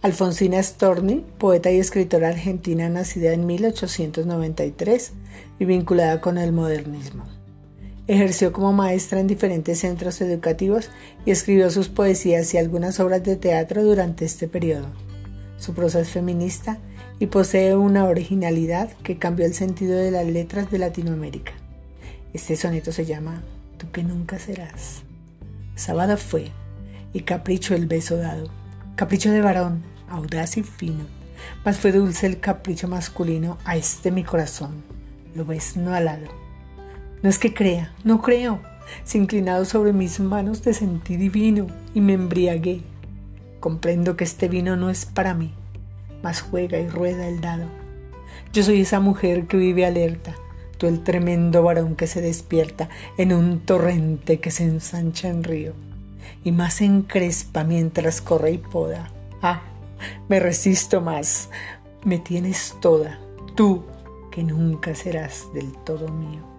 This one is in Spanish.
Alfonsina Storni, poeta y escritora argentina nacida en 1893 y vinculada con el modernismo. Ejerció como maestra en diferentes centros educativos y escribió sus poesías y algunas obras de teatro durante este periodo. Su prosa es feminista y posee una originalidad que cambió el sentido de las letras de Latinoamérica. Este soneto se llama Tú que nunca serás. Sábado fue y capricho el beso dado Capricho de varón, audaz y fino, mas fue dulce el capricho masculino a este mi corazón. Lo ves no alado. No es que crea, no creo. Se inclinado sobre mis manos te sentí divino y me embriagué. Comprendo que este vino no es para mí, mas juega y rueda el dado. Yo soy esa mujer que vive alerta, tú el tremendo varón que se despierta en un torrente que se ensancha en río y más encrespa mientras corre y poda. Ah, me resisto más, me tienes toda, tú que nunca serás del todo mío.